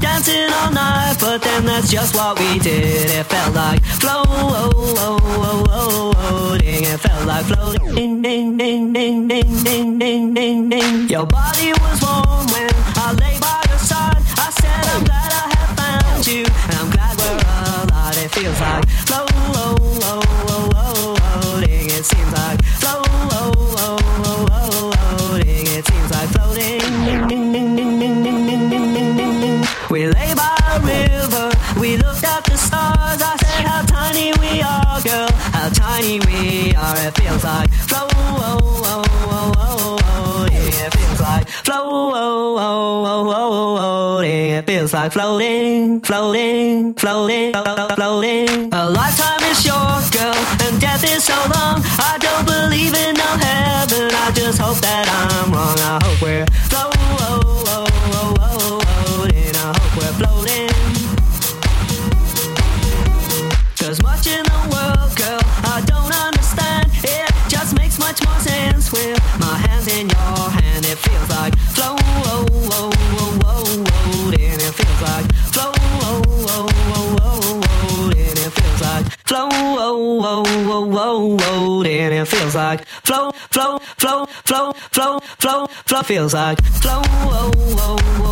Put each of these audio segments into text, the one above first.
dancing all night, but then that's just what we did. It felt like floating. It felt like floating. Your body was warm when I lay by your side. I said I'm glad I have found you, and I'm glad we're alive. It feels like floating. It seems like feels like floating, floating, floating, flo- floating. A lifetime is short, girl, and death is so long. I don't believe in no heaven. I just hope that I'm wrong. I hope we're floating. I floating. Much in the world, girl, I don't understand. It just makes much more sense with my hands in your hand. It feels like flow, it feels like. Flow, flow, flow, flow, flow, flow, flow, feels like. Flow, oh, oh, oh,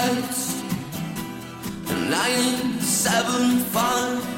lights. 975